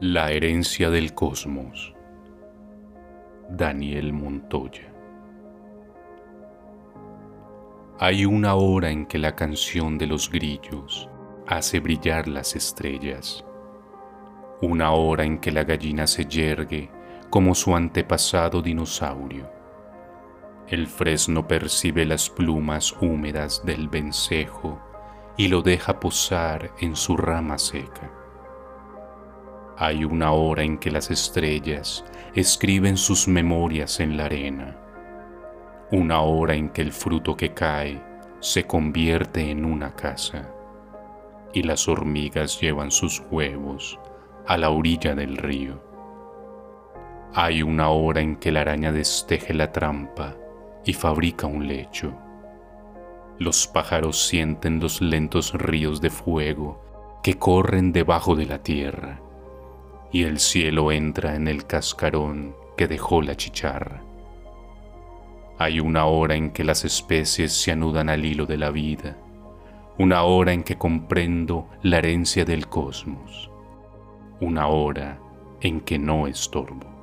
La herencia del cosmos. Daniel Montoya. Hay una hora en que la canción de los grillos hace brillar las estrellas. Una hora en que la gallina se yergue como su antepasado dinosaurio. El fresno percibe las plumas húmedas del vencejo y lo deja posar en su rama seca hay una hora en que las estrellas escriben sus memorias en la arena. Una hora en que el fruto que cae se convierte en una casa. Y las hormigas llevan sus huevos a la orilla del río. Hay una hora en que la araña desteje la trampa y fabrica un lecho. Los pájaros sienten los lentos ríos de fuego que corren debajo de la tierra y el cielo entra en el cascarón que dejó la chicharra. Hay una hora en que las especies se anudan al hilo de la vida, una hora en que comprendo la herencia del cosmos, una hora en que no estorbo.